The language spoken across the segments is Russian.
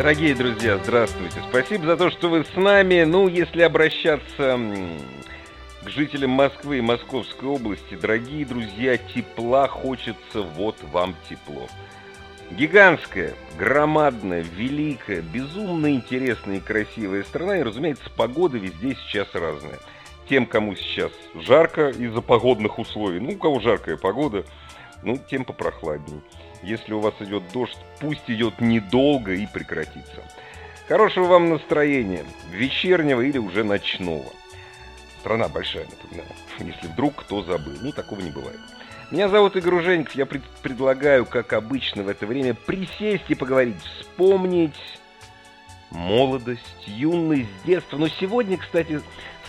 Дорогие друзья, здравствуйте. Спасибо за то, что вы с нами. Ну, если обращаться к жителям Москвы и Московской области, дорогие друзья, тепла хочется, вот вам тепло. Гигантская, громадная, великая, безумно интересная и красивая страна, и, разумеется, погода везде сейчас разная. Тем, кому сейчас жарко из-за погодных условий, ну, у кого жаркая погода, ну, тем попрохладней. Если у вас идет дождь, пусть идет недолго и прекратится. Хорошего вам настроения, вечернего или уже ночного. Страна большая, напоминаю, если вдруг кто забыл. Ну, такого не бывает. Меня зовут Игорь Ужеников. Я пред предлагаю, как обычно в это время, присесть и поговорить, вспомнить молодость, юность, детство. Но сегодня, кстати,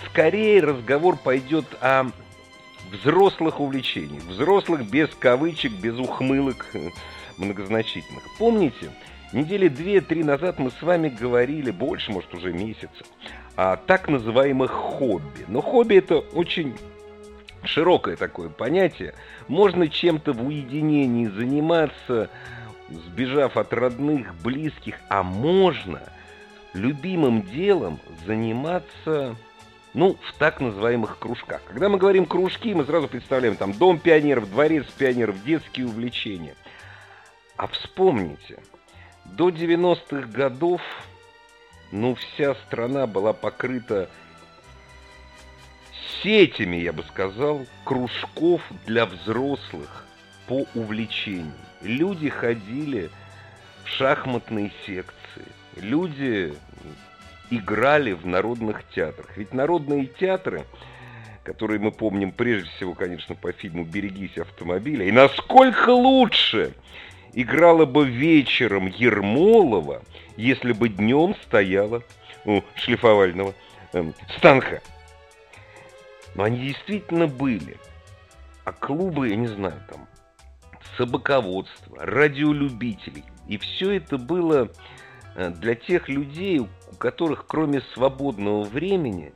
скорее разговор пойдет о взрослых увлечениях. Взрослых без кавычек, без ухмылок многозначительных. Помните, недели две-три назад мы с вами говорили, больше, может, уже месяца, о так называемых хобби. Но хобби это очень широкое такое понятие. Можно чем-то в уединении заниматься, сбежав от родных, близких, а можно любимым делом заниматься, ну, в так называемых кружках. Когда мы говорим кружки, мы сразу представляем там дом пионеров, дворец пионеров, детские увлечения. А вспомните, до 90-х годов, ну, вся страна была покрыта сетями, я бы сказал, кружков для взрослых по увлечению. Люди ходили в шахматные секции, люди играли в народных театрах. Ведь народные театры, которые мы помним прежде всего, конечно, по фильму «Берегись автомобиля», и насколько лучше играла бы вечером Ермолова, если бы днем стояла у шлифовального э, станка. Но они действительно были. А клубы, я не знаю, там, собаководство, радиолюбителей. И все это было э, для тех людей, которых кроме свободного времени,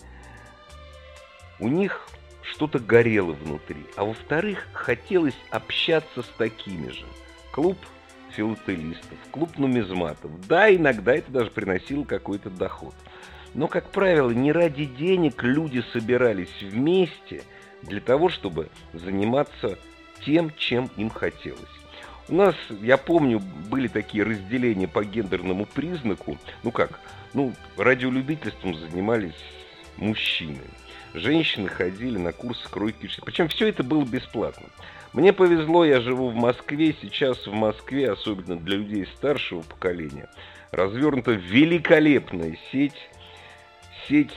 у них что-то горело внутри. А во-вторых, хотелось общаться с такими же. Клуб филателистов, клуб нумизматов. Да, иногда это даже приносило какой-то доход. Но, как правило, не ради денег люди собирались вместе для того, чтобы заниматься тем, чем им хотелось. У нас, я помню, были такие разделения по гендерному признаку. Ну как? Ну, радиолюбительством занимались мужчины. Женщины ходили на курсы кройки. Причем все это было бесплатно. Мне повезло, я живу в Москве. Сейчас в Москве, особенно для людей старшего поколения, развернута великолепная сеть сеть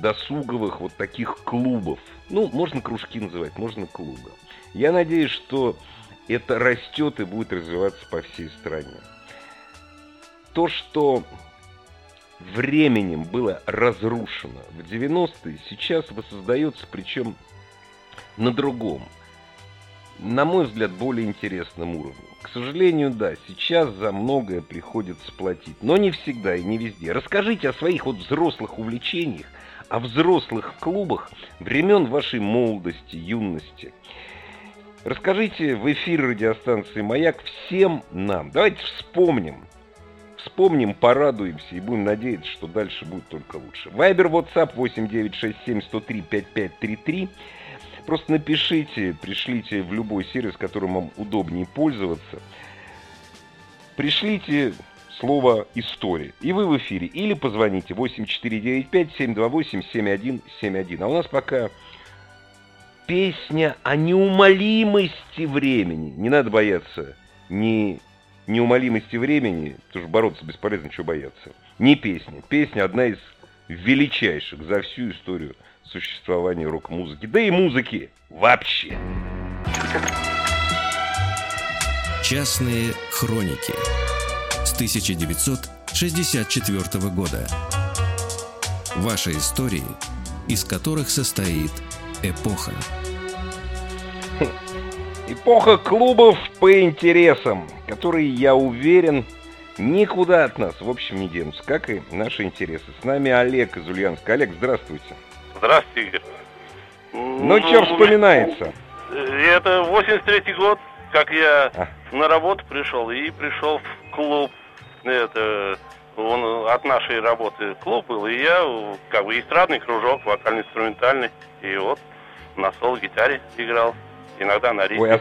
досуговых вот таких клубов. Ну, можно кружки называть, можно клубы. Я надеюсь, что это растет и будет развиваться по всей стране. То, что временем было разрушено в 90-е, сейчас воссоздается, причем на другом, на мой взгляд, более интересном уровне. К сожалению, да, сейчас за многое приходится платить, но не всегда и не везде. Расскажите о своих вот взрослых увлечениях, о взрослых клубах времен вашей молодости, юности. Расскажите в эфир радиостанции «Маяк» всем нам. Давайте вспомним. Вспомним, порадуемся и будем надеяться, что дальше будет только лучше. Вайбер, WhatsApp 8967 103 5533. Просто напишите, пришлите в любой сервис, которым вам удобнее пользоваться. Пришлите слово «история». И вы в эфире. Или позвоните 8495-728-7171. А у нас пока песня о неумолимости времени. Не надо бояться ни неумолимости времени, потому что бороться бесполезно, чего бояться. Не песня. Песня одна из величайших за всю историю существования рок-музыки, да и музыки вообще. Частные хроники с 1964 года. Ваши истории, из которых состоит эпоха. Эпоха клубов по интересам, которые, я уверен, никуда от нас, в общем, не денутся, как и наши интересы. С нами Олег из Ульяновска. Олег, здравствуйте. Здравствуйте, Игорь. Ну, ну что вспоминается? Это 83-й год, как я а. на работу пришел и пришел в клуб. Это он от нашей работы клуб был, и я как бы эстрадный кружок, вокально-инструментальный, и вот на соло-гитаре играл, иногда на ритме. Ой, а...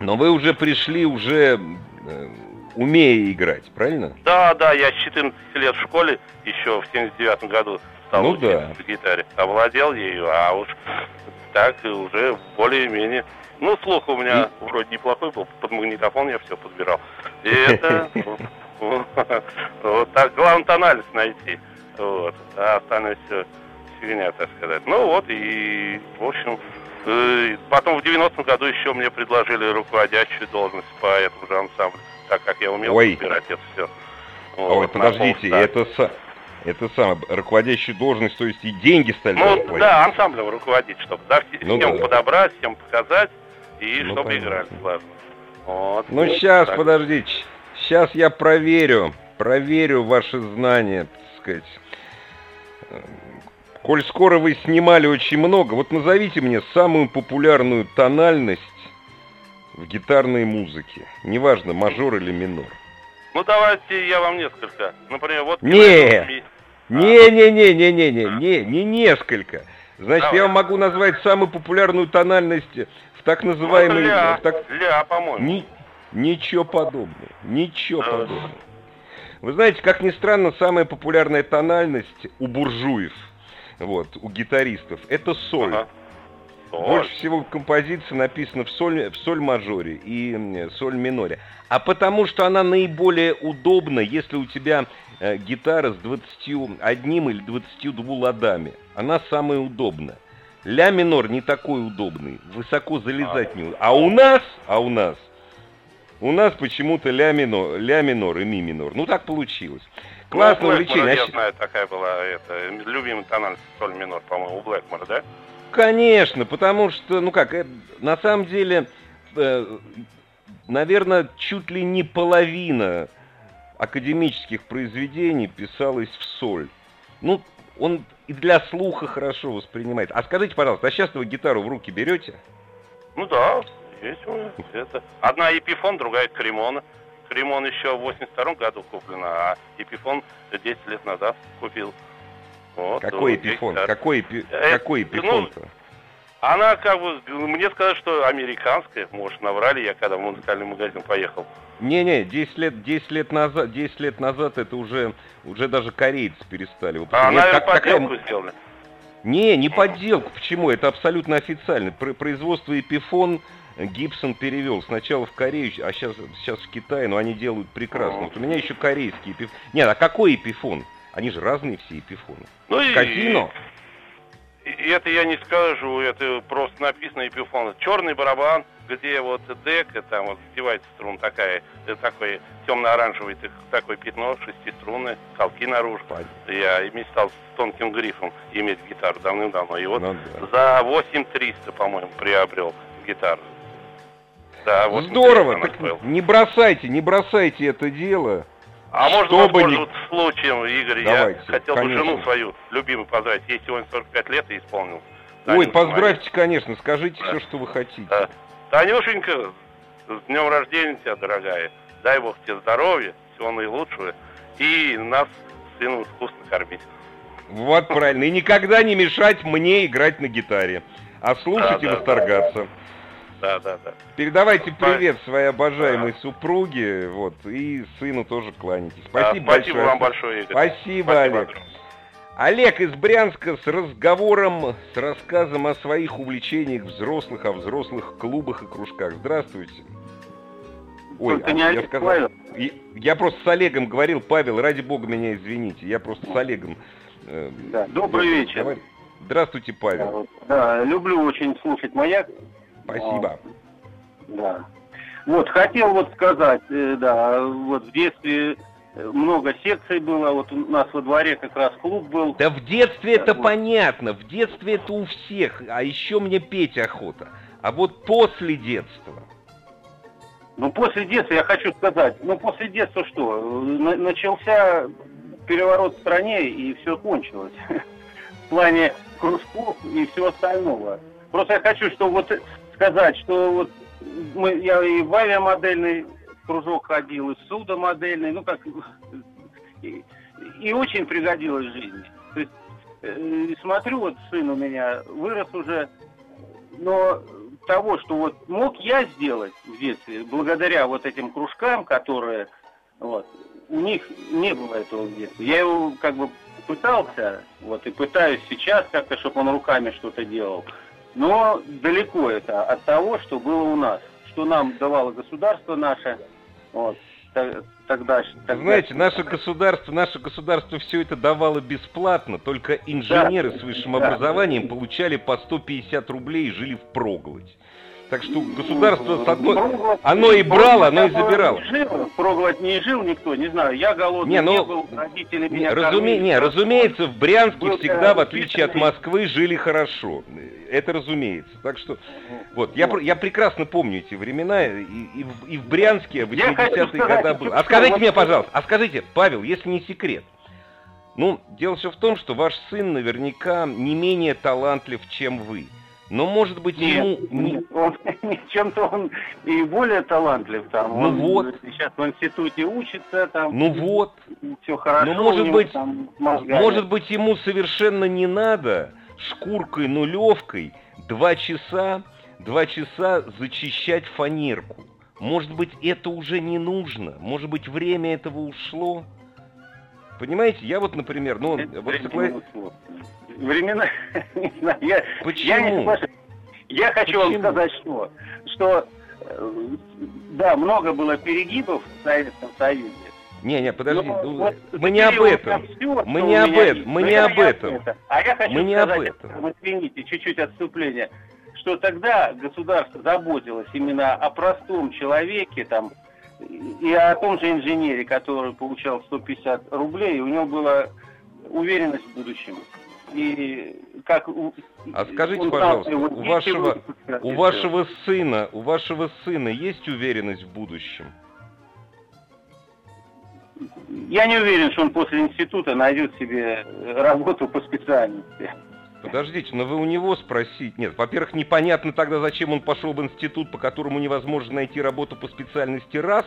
Но вы уже пришли, уже э, умея играть, правильно? Да, да, я с 14 лет в школе, еще в 79 году стал ну, да. гитаре. Овладел ею, а уж так уже более-менее. Ну, слух у меня и... вроде неплохой был, под магнитофон я все подбирал. И это вот так, главное тональность найти. Вот. А остальное все фигня, так сказать. Ну вот, и, в общем, потом в 90-м году еще мне предложили руководящую должность по этому же ансамблю, так как я умел Ой. подбирать это все. Вот, Ой, подождите, это, это самое, руководящую должность, то есть и деньги стали Ну, да, ансамблем руководить, чтобы да, ну, всем да. подобрать, всем показать, и ну, чтобы понятно. играли, важно. Вот, ну, вот, сейчас, так. подождите, сейчас я проверю, проверю ваши знания, так сказать. Коль скоро вы снимали очень много, вот назовите мне самую популярную тональность в гитарной музыке. Неважно, мажор или минор. Ну давайте я вам несколько. Например, вот... Нет! Не-не-не-не-не-не, не, не несколько. Значит, Давай. я вам могу назвать самую популярную тональность в так называемой... Ну, ля, в так... ля, по-моему. Ни... Ничего подобного, ничего да. подобного. Вы знаете, как ни странно, самая популярная тональность у буржуев, вот, у гитаристов, это соль. Ага. Больше всего композиция написана в соль, в соль мажоре и соль миноре. А потому что она наиболее удобна, если у тебя э, гитара с 21 или 22 ладами. Она самая удобная. Ля минор не такой удобный, высоко залезать а. не А у нас, а у нас, у нас почему-то ля минор, ля минор и ми минор. Ну так получилось. Классное ну, увлечение. Я знаю, такая была это, любимый тональность соль минор, по-моему, у Блэкмора, да? Конечно, потому что, ну как, э, на самом деле, э, наверное, чуть ли не половина академических произведений писалась в соль. Ну, он и для слуха хорошо воспринимает. А скажите, пожалуйста, а сейчас вы гитару в руки берете? Ну да, есть у меня. Это. Одна Епифон, другая Кремона. Кремон еще в 82 году куплена, а Епифон 10 лет назад купил. Вот, какой эпифон? Какой, эпи... э, какой эпифон-то? Ну, она как бы, мне сказали, что американская, может, наврали, я когда в музыкальный магазин поехал. Не-не, 10 лет, 10 лет назад, 10 лет назад это уже, уже даже корейцы перестали. А, наверное, как, подделку такая... сделали. Не, не подделку. Почему? Это абсолютно официально. Производство Эпифон Гибсон перевел сначала в Корею, а сейчас, сейчас в Китае, но они делают прекрасно. Вот у меня еще корейский Эпифон. Нет, а какой Эпифон? Они же разные все эпифоны. Ну и... Казино. И это я не скажу, это просто написано эпифон. Черный барабан, где вот дек, там вот вдевается струн такая, такой темно-оранжевый такое пятно, шестиструнное, колки наружу. Понятно. Я мечтал с тонким грифом иметь гитару давным-давно. И вот ну, да. за 8300, по-моему, приобрел гитару. Да, вот Здорово, так не бросайте, не бросайте это дело. А можно воспользоваться не... случаем, Игорь, Давайте, я хотел конечно. бы жену свою любимую поздравить. Ей сегодня 45 лет и исполнил. Ой, поздравьте, конечно, скажите да. все, что вы хотите. Да. Танюшенька, с днем рождения тебя, дорогая. Дай Бог тебе здоровья, всего наилучшего. И нас сыном вкусно кормить. Вот правильно. И никогда не мешать мне играть на гитаре. А слушать да, и да, восторгаться. Да да, да, да. Передавайте привет своей обожаемой да. супруге, вот, и сыну тоже кланяйтесь. Спасибо, да, спасибо большое. вам большое, Игорь. Спасибо, спасибо Олег. Огромное. Олег из Брянска с разговором, с рассказом о своих увлечениях взрослых, о взрослых клубах и кружках. Здравствуйте. Ой, Только не Олег, я сказал, Павел. Я просто с Олегом говорил, Павел, ради бога меня извините, я просто с Олегом. Э, да, добрый вечер. Говор... Здравствуйте, Павел. Да, люблю очень слушать «Маяк». Спасибо. Да. Вот, хотел вот сказать, э, да, вот в детстве много секций было, вот у нас во дворе как раз клуб был. Да в детстве это вот. понятно, в детстве это у всех, а еще мне петь охота. А вот после детства. Ну, после детства, я хочу сказать, ну, после детства что? начался переворот в стране, и все кончилось. В плане кружков и всего остального. Просто я хочу, что вот сказать, что вот мы, я и в авиамодельный кружок ходил, и в судомодельный, ну как, и, и очень пригодилось в жизни. Э, смотрю, вот сын у меня вырос уже, но того, что вот мог я сделать в детстве, благодаря вот этим кружкам, которые, вот, у них не было этого в детстве. Я его как бы пытался, вот, и пытаюсь сейчас как-то, чтобы он руками что-то делал. Но далеко это от того, что было у нас, что нам давало государство наше, вот, тогда, тогда... Знаете, наше государство, наше государство все это давало бесплатно, только инженеры да, с высшим да. образованием получали по 150 рублей и жили в проголодь. Так что государство, с одной, оно и брало, оно и забирало. Не жил, проголодь не жил никто, не знаю, я голодный не, ну, не был, родители меня разуме, Не, разумеется, в Брянске был, всегда, в отличие от Москвы, жили хорошо. Это разумеется. Так что, вот, я, я прекрасно помню эти времена, и, и, в, и в Брянске в 80-е годы было. А скажите мне, пожалуйста, а скажите, Павел, если не секрет, ну, дело все в том, что ваш сын наверняка не менее талантлив, чем вы. Но может быть нет, ему... Нет, он, чем-то он и более талантлив там. Ну он вот. Сейчас в институте учится там. Ну вот. Все хорошо. Но может него, быть, там, может быть ему совершенно не надо шкуркой нулевкой два часа, два часа зачищать фанерку. Может быть, это уже не нужно. Может быть, время этого ушло. Понимаете, я вот, например, ну, вот согла времена, не знаю, я, Почему? я не соглашусь. Я хочу Почему? вам сказать, что, что э, да, много было перегибов в Советском Союзе. Не, не, подожди, Но, ну, вот мы не об этом. Все, мы не об этом, мы не об этом. Это. А я хочу мы сказать, об этом. извините, чуть-чуть отступление, что тогда государство заботилось именно о простом человеке, там, и о том же инженере, который получал 150 рублей, у него была уверенность в будущем и как А скажите, пожалуйста, у вашего, у вашего сына, у вашего сына есть уверенность в будущем? Я не уверен, что он после института найдет себе работу по специальности. Подождите, но вы у него спросить. Нет, во-первых, непонятно тогда, зачем он пошел в институт, по которому невозможно найти работу по специальности, раз.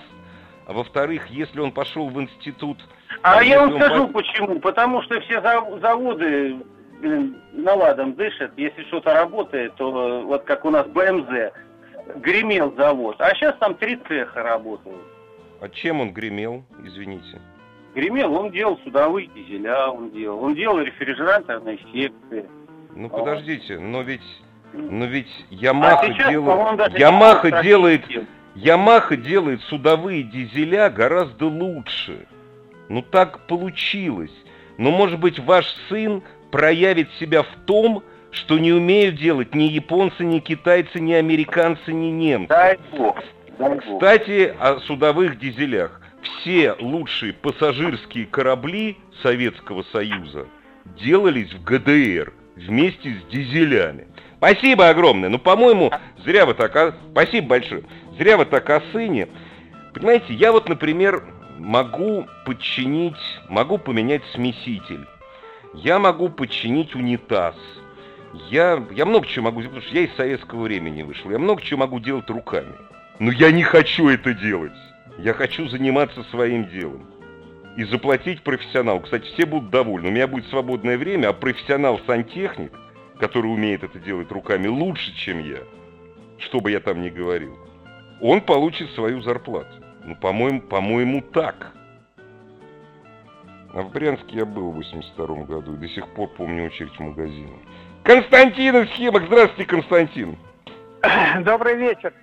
А во-вторых, если он пошел в институт... А, а я вам скажу по... почему. Потому что все заводы блин, наладом дышит. Если что-то работает, то вот как у нас БМЗ, гремел завод. А сейчас там три цеха работают. А чем он гремел, извините? Гремел, он делал судовые дизеля, он делал. Он делал рефрижераторные секции. Ну подождите, но ведь но ведь Ямаха а делает, Ямаха делает, Ямаха делает судовые дизеля гораздо лучше. Ну так получилось. Но может быть ваш сын проявит себя в том, что не умеют делать ни японцы, ни китайцы, ни американцы, ни немцы. Дай бог. Дай Кстати, о судовых дизелях. Все лучшие пассажирские корабли Советского Союза делались в ГДР вместе с дизелями. Спасибо огромное. Ну, по-моему, зря вы так... О... Спасибо большое. Зря вы так о сыне. Понимаете, я вот, например, могу подчинить, могу поменять смеситель. Я могу подчинить унитаз. Я, я много чего могу сделать, потому что я из советского времени вышел. Я много чего могу делать руками. Но я не хочу это делать. Я хочу заниматься своим делом. И заплатить профессионалу. Кстати, все будут довольны. У меня будет свободное время, а профессионал-сантехник, который умеет это делать руками лучше, чем я, что бы я там ни говорил, он получит свою зарплату. Ну, по-моему, по-моему, так. А в Брянске я был в 82 году и до сих пор помню очередь в магазине. Константин из Химок. Здравствуйте, Константин. Добрый вечер.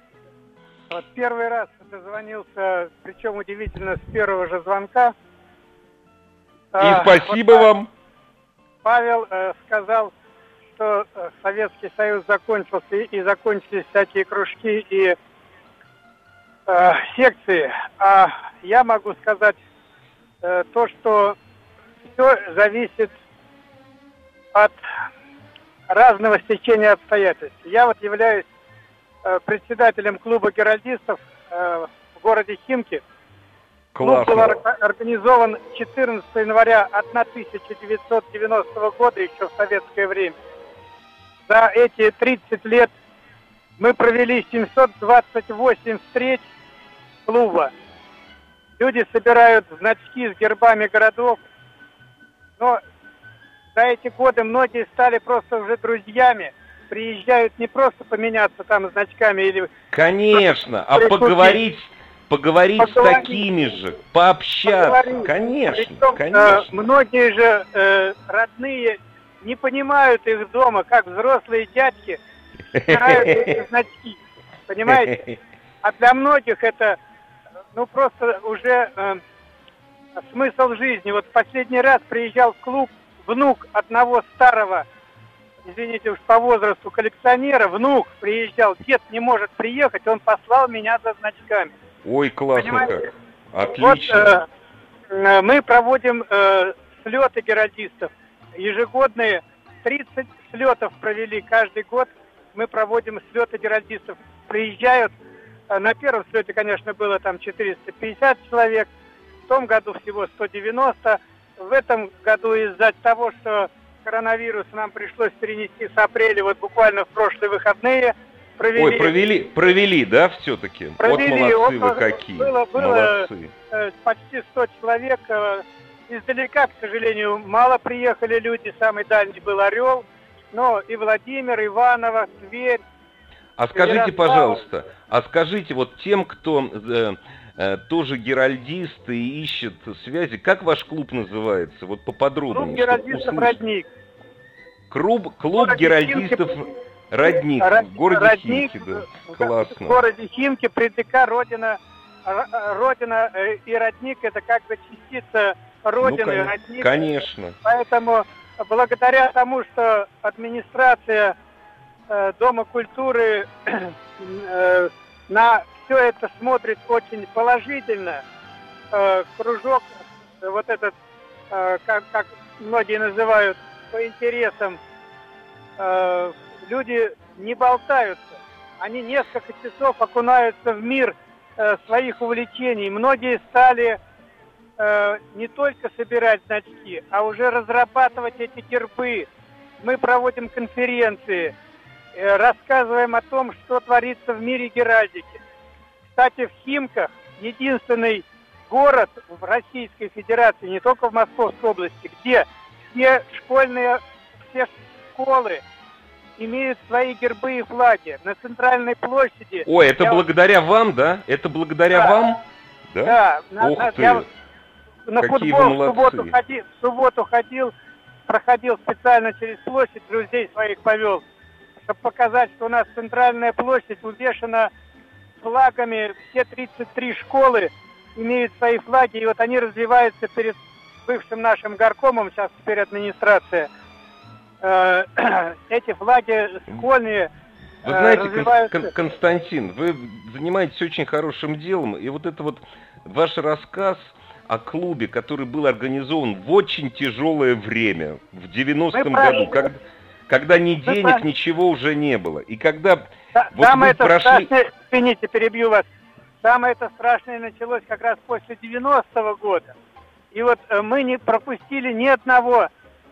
Вот первый раз дозвонился, причем удивительно, с первого же звонка. И а, спасибо вот, вам. Павел э, сказал, что э, Советский Союз закончился и закончились всякие кружки и э, секции. А я могу сказать э, то, что все зависит от разного стечения обстоятельств. Я вот являюсь э, председателем клуба геральдистов э, в городе Химки. Клуб был организован 14 января 1990 года, еще в советское время. За эти 30 лет мы провели 728 встреч клуба. Люди собирают значки с гербами городов. Но за эти годы многие стали просто уже друзьями. Приезжают не просто поменяться там значками или... Конечно, а поговорить поговорить, поговорить с такими же, пообщаться. Поговорить. Конечно, Причем, конечно. Э, многие же э, родные не понимают их дома, как взрослые дядьки стирают эти значки. Понимаете? А для многих это ну просто уже э, смысл жизни. Вот последний раз приезжал в клуб внук одного старого, извините уж по возрасту коллекционера, внук приезжал, дед не может приехать, он послал меня за значками. Ой, классно Понимаете? как. Отлично. Вот, э, э, мы проводим э, слеты геральдистов. Ежегодные 30 слетов провели каждый год. Мы проводим слеты геральдистов. Приезжают, э, на первом слете, конечно, было там 450 человек, в том году всего 190. В этом году из-за того, что коронавирус нам пришлось перенести с апреля, вот буквально в прошлые выходные – провели. Ой, провели, провели, да, все-таки? Провели. Вот молодцы вы какие. Было, было молодцы. Э, почти 100 человек. Э, издалека, к сожалению, мало приехали люди. Самый дальний был Орел. Но и Владимир, Иваново, Тверь. А скажите, Ярослав... пожалуйста, а скажите вот тем, кто э, э, тоже геральдисты и ищет связи, как ваш клуб называется? Вот поподробнее. Клуб геральдистов «Родник». Клуб, клуб геральдистов... Химки... Родник, Род... в городе Родник, Химки, да. Классно. В городе Химки, ПДК, родина, родина э, и родник это как бы частица родины, ну, родник. Конечно. Поэтому благодаря тому, что администрация э, Дома культуры э, на все это смотрит очень положительно, э, кружок, вот этот, э, как, как многие называют, по интересам э, люди не болтаются. Они несколько часов окунаются в мир э, своих увлечений. Многие стали э, не только собирать значки, а уже разрабатывать эти гербы. Мы проводим конференции, э, рассказываем о том, что творится в мире геральдики. Кстати, в Химках единственный город в Российской Федерации, не только в Московской области, где все школьные, все школы имеют свои гербы и флаги. На центральной площади... Ой, это я... благодаря вам, да? Это благодаря да. вам? Да, да на, Ух на, ты. Я на Какие футбол в субботу, ходил, в субботу ходил, проходил специально через площадь, друзей своих повел, чтобы показать, что у нас центральная площадь увешана флагами, все 33 школы имеют свои флаги, и вот они развиваются перед бывшим нашим горкомом, сейчас теперь администрация – эти флаги школьные вы знаете, развиваются... Кон- Константин, вы занимаетесь очень хорошим делом, и вот это вот ваш рассказ о клубе, который был организован в очень тяжелое время, в 90-м году, когда, когда ни денег, правильно. ничего уже не было. И когда да, вот самое это прошли... страшное, извините, перебью вас, самое это страшное началось как раз после 90-го года. И вот э, мы не пропустили ни одного,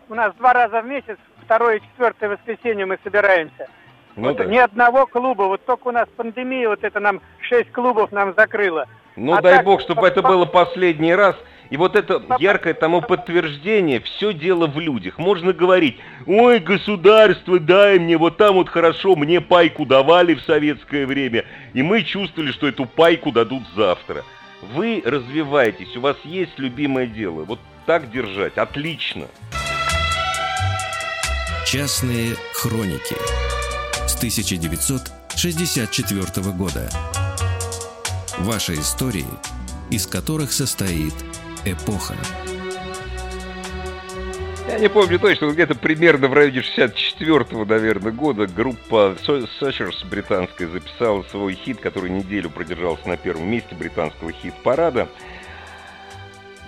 у нас два раза в месяц второе и четвертое воскресенье мы собираемся. Ну, вот да. Ни одного клуба. Вот только у нас пандемия, вот это нам шесть клубов нам закрыло. Ну, а дай так, бог, чтобы по... это было последний раз. И вот это яркое тому подтверждение, все дело в людях. Можно говорить, ой, государство, дай мне, вот там вот хорошо, мне пайку давали в советское время, и мы чувствовали, что эту пайку дадут завтра. Вы развиваетесь, у вас есть любимое дело. Вот так держать, отлично. Частные хроники с 1964 года. Ваши истории, из которых состоит эпоха. Я не помню точно, но где-то примерно в районе 64-го, наверное, года группа Searchers британская записала свой хит, который неделю продержался на первом месте британского хит-парада.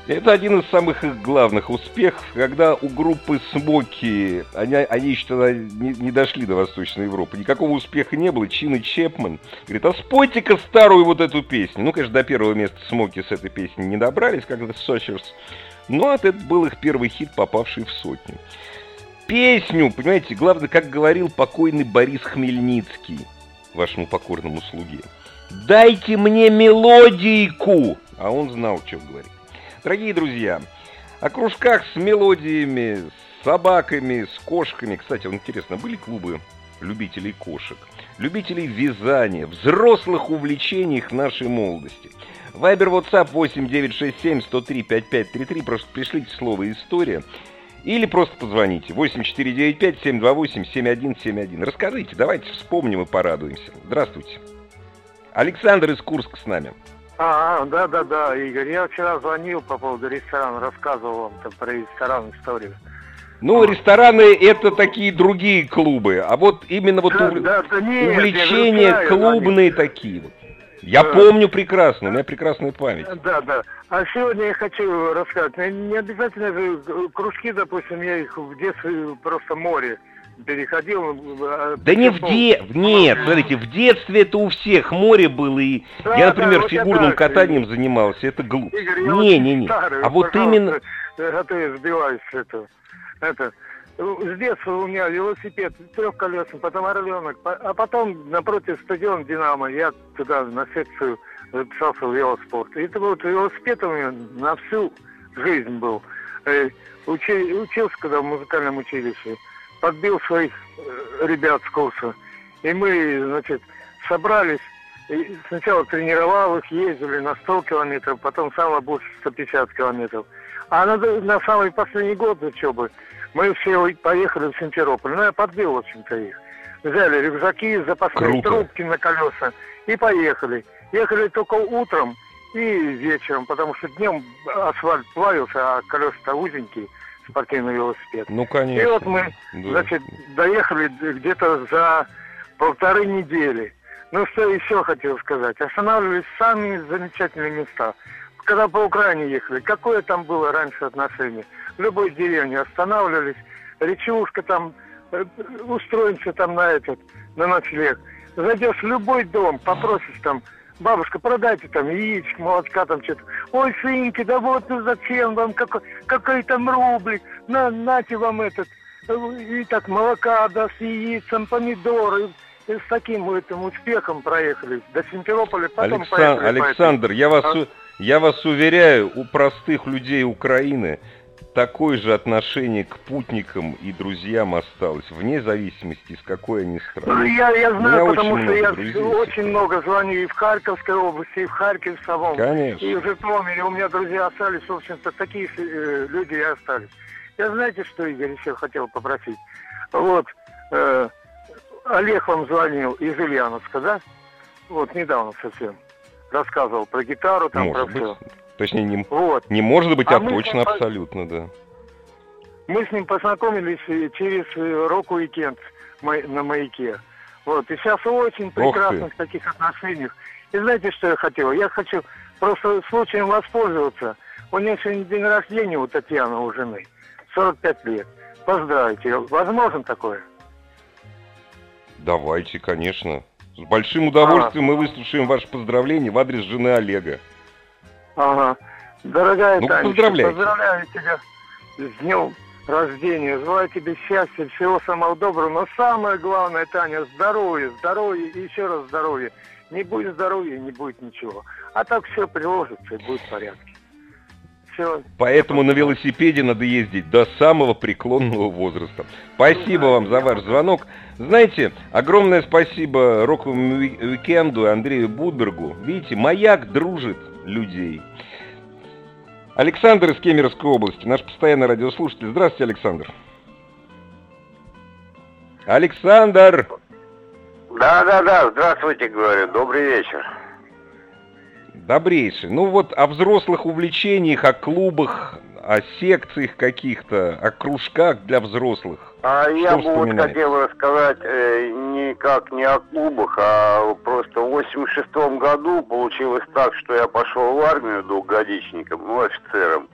Это один из самых их главных успехов, когда у группы Смоки, они, они тогда не, не дошли до Восточной Европы, никакого успеха не было, Чин и Чепман говорит, а спойте-ка старую вот эту песню. Ну, конечно, до первого места Смоки с этой песней не добрались, как это Searchers, но это был их первый хит, попавший в сотню. Песню, понимаете, главное, как говорил покойный Борис Хмельницкий, вашему покорному слуге. «Дайте мне мелодийку!» А он знал, что говорить. Дорогие друзья, о кружках с мелодиями, с собаками, с кошками. Кстати, интересно, были клубы любителей кошек, любителей вязания, взрослых увлечениях нашей молодости? Вайбер, WhatsApp 8967 103 5533. Просто пришлите слово «История». Или просто позвоните. 8495-728-7171. Расскажите, давайте вспомним и порадуемся. Здравствуйте. Александр из Курска с нами. А, да, да, да, Игорь. Я вчера звонил по поводу ресторана, рассказывал вам там про ресторан историю. Ну, рестораны это такие другие клубы, а вот именно вот да, ув... да, да, нет, увлечения клубные они... такие вот. Я да. помню прекрасно, у меня прекрасная память. Да, да. А сегодня я хочу рассказать. Не обязательно же кружки, допустим, я их в детстве просто море переходил. Э, да не в де... Нет, смотрите, в детстве это у всех море было, и да, я, например, да, фигурным вот катанием занимался, это глупо. не, не, не. Старый, а вот именно... А то я сбиваюсь это. это. С детства у меня велосипед трехколесный, потом орленок, а потом напротив стадион «Динамо» я туда на секцию записался в велоспорт. И это вот велосипед у меня на всю жизнь был. Э, учи, учился когда в музыкальном училище подбил своих э, ребят с курса. И мы, значит, собрались. И сначала тренировал их, ездили на 100 километров, потом самое больше 150 километров. А на, на самый последний год учебы мы все поехали в Симферополь. Ну, я подбил, в общем-то, их. Взяли рюкзаки, запасные Круто. трубки на колеса и поехали. Ехали только утром и вечером, потому что днем асфальт плавился, а колеса-то узенькие спортивный велосипед. Ну, конечно. И вот мы, да. значит, доехали где-то за полторы недели. Ну, что еще хотел сказать. Останавливались самые замечательные места. Когда по Украине ехали, какое там было раньше отношение? В любой деревне останавливались, речушка там, э, устроимся там на этот, на ночлег. Зайдешь в любой дом, попросишь там бабушка, продайте там яичек, молочка там что-то. Ой, свинки, да вот ну зачем вам, какой, какой там рублик, на, нате вам этот, и так молока, да, с яйцем, помидоры, и с таким этим успехом проехали до Симферополя, потом Алексан... поехали. Александр, я вас, а... я вас уверяю, у простых людей Украины такое же отношение к путникам и друзьям осталось, вне зависимости, из какой они страны. Ну, я, я знаю, потому что я друзей, очень много звоню и в Харьковской области, и в Харькове самом. Конечно. И в Житомире у меня друзья остались, в общем-то, такие э, люди и остались. Я знаете, что, Игорь, еще хотел попросить? Вот, э, Олег вам звонил из Ульяновска, да? Вот, недавно совсем. Рассказывал про гитару, там, Может про быть. все. Точнее, не, вот. не может быть, а, а точно, мы... абсолютно, да. Мы с ним познакомились э, через э, рок-уикенд на маяке. Вот. И сейчас очень прекрасных таких отношениях. И знаете, что я хотел? Я хочу просто случаем воспользоваться. У нее сегодня день рождения у Татьяны, у жены. 45 лет. Поздравите. Возможно такое? Давайте, конечно. С большим удовольствием а. мы выслушаем ваше поздравление в адрес жены Олега. Ага. Дорогая ну, Таня, поздравляю тебя с днем рождения. Желаю тебе счастья, всего самого доброго. Но самое главное, Таня, здоровье, здоровье и еще раз здоровье. Не будет здоровья, не будет ничего. А так все приложится и будет в порядке. Все. Поэтому на велосипеде надо ездить до самого преклонного возраста. Спасибо вам за ваш звонок. Знаете, огромное спасибо Роковому Уикенду Андрею Будбергу. Видите, маяк дружит людей. Александр из Кемеровской области, наш постоянный радиослушатель. Здравствуйте, Александр. Александр! Да-да-да, здравствуйте, говорю, добрый вечер. Добрейший. Ну вот о взрослых увлечениях, о клубах, о секциях каких-то, о кружках для взрослых. А Что я бы вот хотел рассказать э, никак не о клубах, а просто в 86 году получилось так, что я пошел в армию двухгодичником, ну, офицером.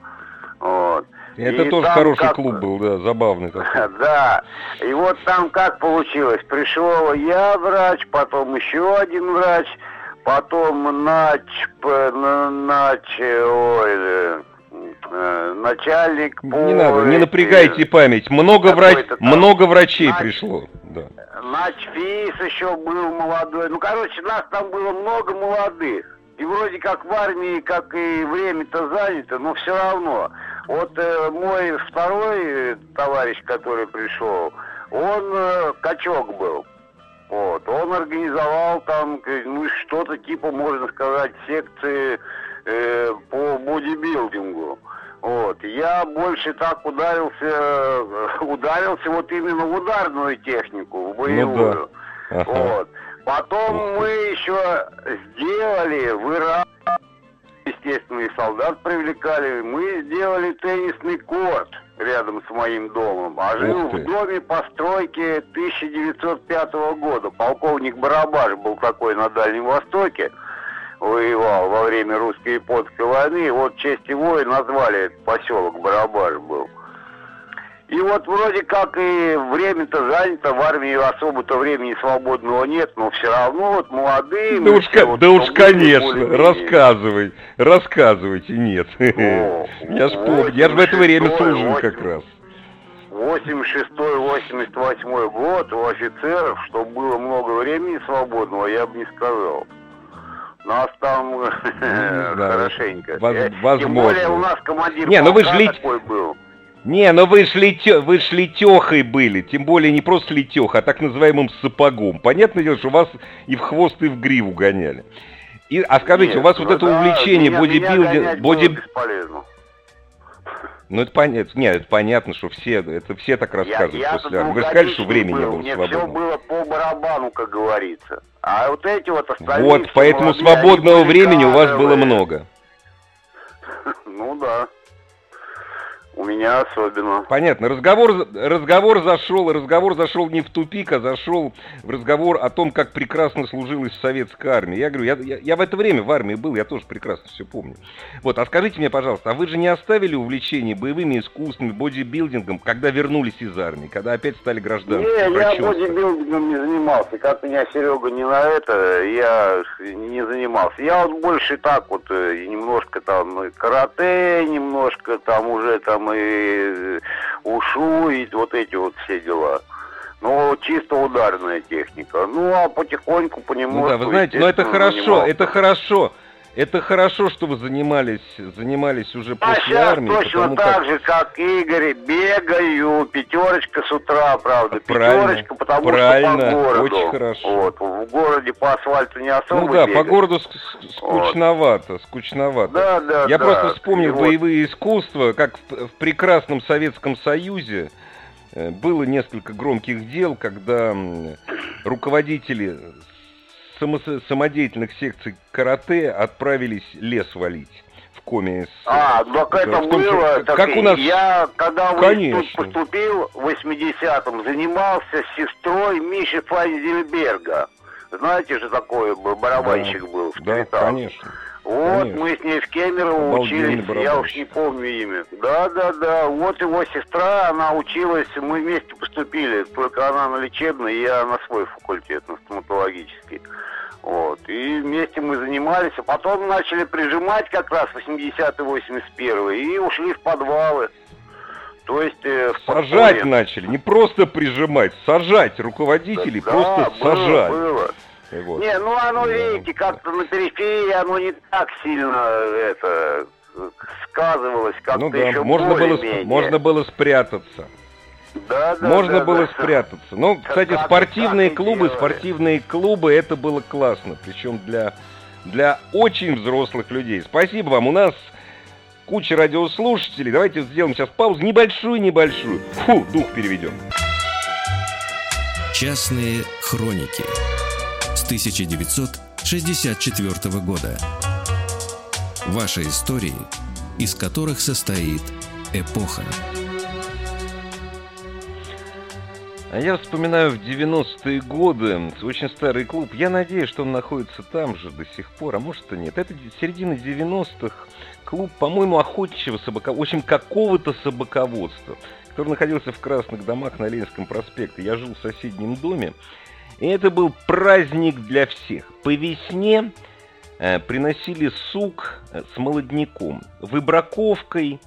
Вот. Это И тоже хороший как- клуб был, да, забавный такой. Да, и вот там как получилось, пришел я врач, потом еще один врач, потом нач, нач, ой, э, э, начальник по... Не надо, не напрягайте память. Много, врач, там много врачей нач- пришло. Да. Начфис еще был молодой. Ну, короче, нас там было много молодых. И вроде как в армии, как и время-то занято, но все равно. Вот э, мой второй э, товарищ, который пришел, он э, качок был. Вот, он организовал там, э, ну, что-то типа, можно сказать, секции э, по бодибилдингу. Вот, я больше так ударился, э, ударился вот именно в ударную технику, в боевую. Ага. Вот. Потом мы еще сделали в Иран, естественно, и солдат привлекали, мы сделали теннисный корт рядом с моим домом. А жил в доме постройки 1905 года. Полковник Барабаш был такой на Дальнем Востоке. Воевал во время русско-японской войны. Вот в честь его и назвали этот поселок Барабаш был. И вот вроде как и время-то занято, в армии особо-то времени свободного нет, но все равно вот молодые... Да уж, все вот, да уж конечно, рассказывай, рассказывайте, нет. О, Я ж помню, я же в это время 86-й, служил как 80. раз. 86-88 год у офицеров, чтобы было много времени свободного, я бы не сказал. Нас там Ну, знаю. хорошенько. Воз- Э, Тем возможно. более у нас командир Не, ну вы ж лейть- такой был. Не, ну вы ж, лете... вы ж летехой были, тем более не просто летеха, а так называемым сапогом. Понятное дело, что вас и в хвост, и в гриву гоняли. И, а скажите, Нет, у вас ну вот это да, увлечение бодибилдинг... Боди... Ну это понятно, нет, это понятно, что все, это все так рассказывают я, после я армии. Вы же сказали, что времени не был, было Мне все свободного. было по барабану, как говорится. А вот эти вот остальные... Вот, поэтому молодые, свободного времени у вас было много. Ну да. У меня особенно. Понятно. Разговор, разговор зашел, разговор зашел не в тупик, а зашел в разговор о том, как прекрасно служилась в советской армии. Я говорю, я, я, я в это время в армии был, я тоже прекрасно все помню. Вот, а скажите мне, пожалуйста, а вы же не оставили увлечение боевыми искусствами, бодибилдингом, когда вернулись из армии, когда опять стали Не, гражданскими? я бодибилдингом не занимался. Как меня Серега не на это, я не занимался. Я вот больше так вот, э, немножко там и карате, немножко там уже там и э, ушу, и вот эти вот все дела. Ну, чисто ударная техника. Ну, а потихоньку, понемножку... Ну да, вы знаете, но это хорошо, это хорошо. Это хорошо, что вы занимались, занимались уже А после сейчас армии, точно так как... же, как Игорь, бегаю, пятерочка с утра, правда, Правильно, пятерочка, потому правильно, что по городу. очень хорошо. Вот, в городе по асфальту не особо Ну да, по бегать. городу ск- ск- скучновато, скучновато. Да, да, Я да. просто вспомнил вот, боевые искусства, как в, в прекрасном Советском Союзе э, было несколько громких дел, когда руководители само- самодеятельных секций карате отправились лес валить в коме. с- А, так это в том, было. так как у нас- Я, когда в Конечно. институт поступил в 80-м, занимался с сестрой Миши Файнзельберга. Знаете же, такой барабанщик был в Да, цветах. конечно. Вот Конечно. мы с ней в Кемерово Обалденный учились, я уж не помню имя. Да, да, да. Вот его сестра, она училась, мы вместе поступили, только она на лечебный, я на свой факультет, на стоматологический. Вот. И вместе мы занимались, а потом начали прижимать как раз 80-й, 81-й, и ушли в подвалы. То есть... э, в Сажать подполье. начали, не просто прижимать, сажать руководителей, Да, просто было, сажать. было. Вот. Не, ну оно, Да. видите, как-то на периферии оно не так сильно это сказывалось, как-то Ну да, еще можно было, можно было спрятаться. Да, да, можно да, было да. спрятаться. Ну, кстати, так и спортивные так и клубы, делали. спортивные клубы, это было классно. Причем для, для очень взрослых людей. Спасибо вам. У нас куча радиослушателей. Давайте сделаем сейчас паузу. Небольшую-небольшую. Фу, дух переведем. Частные хроники 1964 года. Ваши истории, из которых состоит Эпоха. А я вспоминаю в 90-е годы очень старый клуб. Я надеюсь, что он находится там же до сих пор, а может и нет. Это середина 90-х. Клуб, по-моему, охотничьего собаководства, в общем, какого-то собаководства, который находился в Красных домах на Ленинском проспекте. Я жил в соседнем доме. И это был праздник для всех. По весне э, приносили сук э, с молодняком, выбраковкой,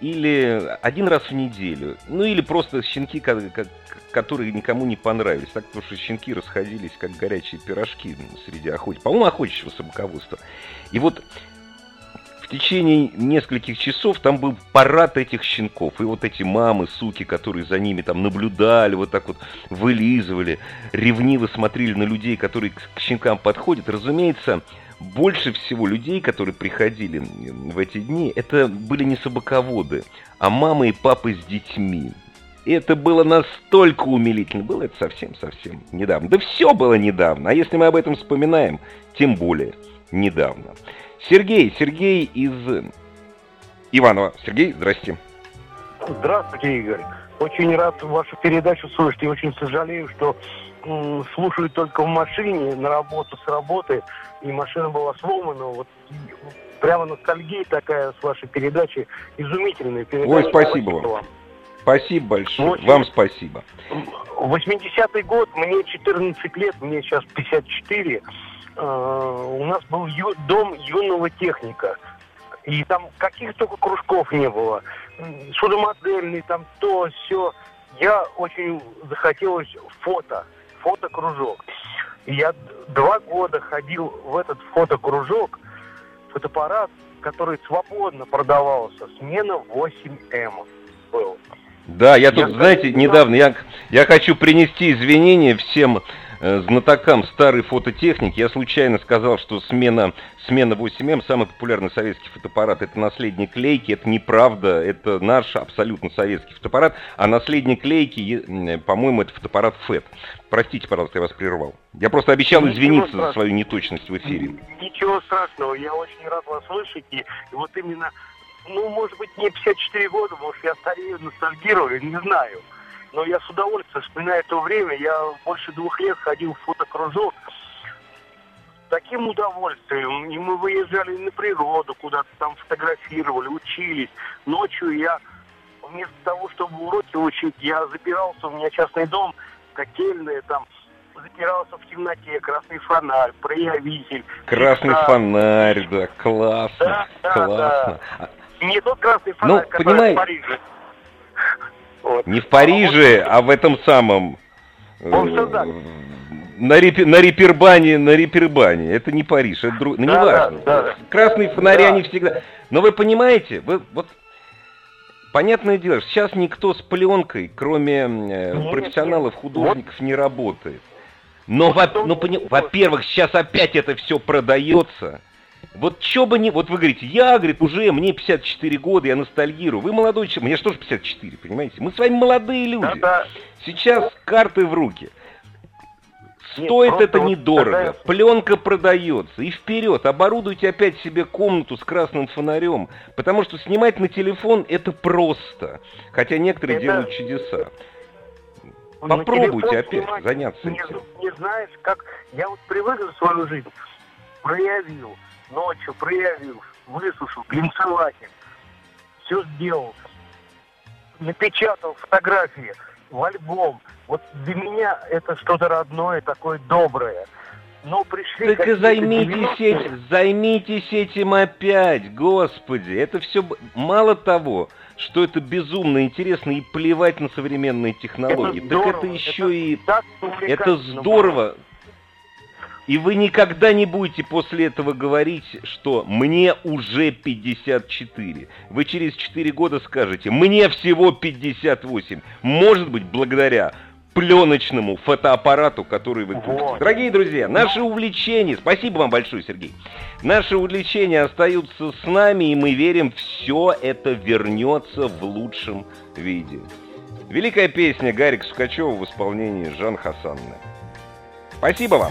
или один раз в неделю, ну или просто щенки, которые никому не понравились, так потому что щенки расходились как горячие пирожки среди охотников, по-моему, охотничьего собаководства. И вот течение нескольких часов там был парад этих щенков, и вот эти мамы, суки, которые за ними там наблюдали, вот так вот вылизывали, ревниво смотрели на людей, которые к щенкам подходят, разумеется, больше всего людей, которые приходили в эти дни, это были не собаководы, а мамы и папы с детьми. И это было настолько умилительно. Было это совсем-совсем недавно. Да все было недавно. А если мы об этом вспоминаем, тем более недавно. Сергей, Сергей из Иванова. Сергей, здрасте. Здравствуйте, Игорь. Очень рад вашу передачу слушать и очень сожалею, что м, слушаю только в машине, на работу, с работы и машина была сломана. Вот прямо ностальгия такая с вашей передачи. Изумительная передача. Ой, спасибо вам. Спасибо большое. 8... Вам спасибо. 80-й год, мне 14 лет, мне сейчас 54. Uh, у нас был ю... дом юного техника. И там каких только кружков не было. Судомодельный, там то, все. Я очень захотелось фото, фотокружок. Я два года ходил в этот фотокружок, фотоаппарат, который свободно продавался, смена 8М был. Да, я тут, я знаете, недавно, я, я хочу принести извинения всем Э, знатокам старой фототехники. Я случайно сказал, что смена, смена 8М, самый популярный советский фотоаппарат, это наследник лейки. Это неправда, это наш абсолютно советский фотоаппарат. А наследник лейки, по-моему, это фотоаппарат FET. Простите, пожалуйста, я вас прервал. Я просто обещал Ничего извиниться страшного. за свою неточность в эфире. Ничего страшного, я очень рад вас слышать. И вот именно, ну, может быть, не 54 года, может, я старею, ностальгирую, не знаю. Но я с удовольствием вспоминаю то время. Я больше двух лет ходил в фотокружок таким удовольствием. И мы выезжали на природу, куда-то там фотографировали, учились. Ночью я вместо того, чтобы уроки учить, я запирался, у меня частный дом, котельные там, запирался в темноте, красный фонарь, проявитель. Красный а, фонарь, да, классно, да, да, классно. Да. Не тот красный ну, фонарь, ну, который понимаете, в Париже. Вот. Не в Париже, а, в этом самом... Э, на, репи, на Репербане, на Репербане. Это не Париж, это друг... Ну, да, не важно. Да, да. Красные фонари, да. они всегда... Но вы понимаете, вы, вот Понятное дело, сейчас никто с пленкой, кроме э, профессионалов, художников, вот. не работает. Но, во, ну, во-первых, сейчас опять это все продается. Вот что бы ни... Вот вы говорите, я, говорит, уже, мне 54 года, я ностальгирую. Вы молодой человек, мне же тоже 54, понимаете? Мы с вами молодые люди. Да, да. Сейчас карты в руки. Стоит Нет, это вот недорого, тогда... пленка продается, и вперед, оборудуйте опять себе комнату с красным фонарем, потому что снимать на телефон это просто, хотя некоторые это... делают чудеса. Попробуйте опять снимать, заняться не, этим. Не знаешь, как я вот привык за свою жизнь, проявил, ночью проявил, высушил, глинцеватель, все сделал, напечатал фотографии в альбом. Вот для меня это что-то родное, такое доброе. Но пришли так и займитесь этим, займитесь этим опять, господи. Это все мало того, что это безумно интересно и плевать на современные технологии. Это так здорово, это еще это и это здорово. И вы никогда не будете после этого говорить, что мне уже 54. Вы через 4 года скажете, мне всего 58. Может быть, благодаря пленочному фотоаппарату, который вы купите. Вот. Дорогие друзья, наши увлечения, спасибо вам большое, Сергей. Наши увлечения остаются с нами, и мы верим, все это вернется в лучшем виде. Великая песня Гарик Сукачева в исполнении Жан Хасанны. Спасибо вам.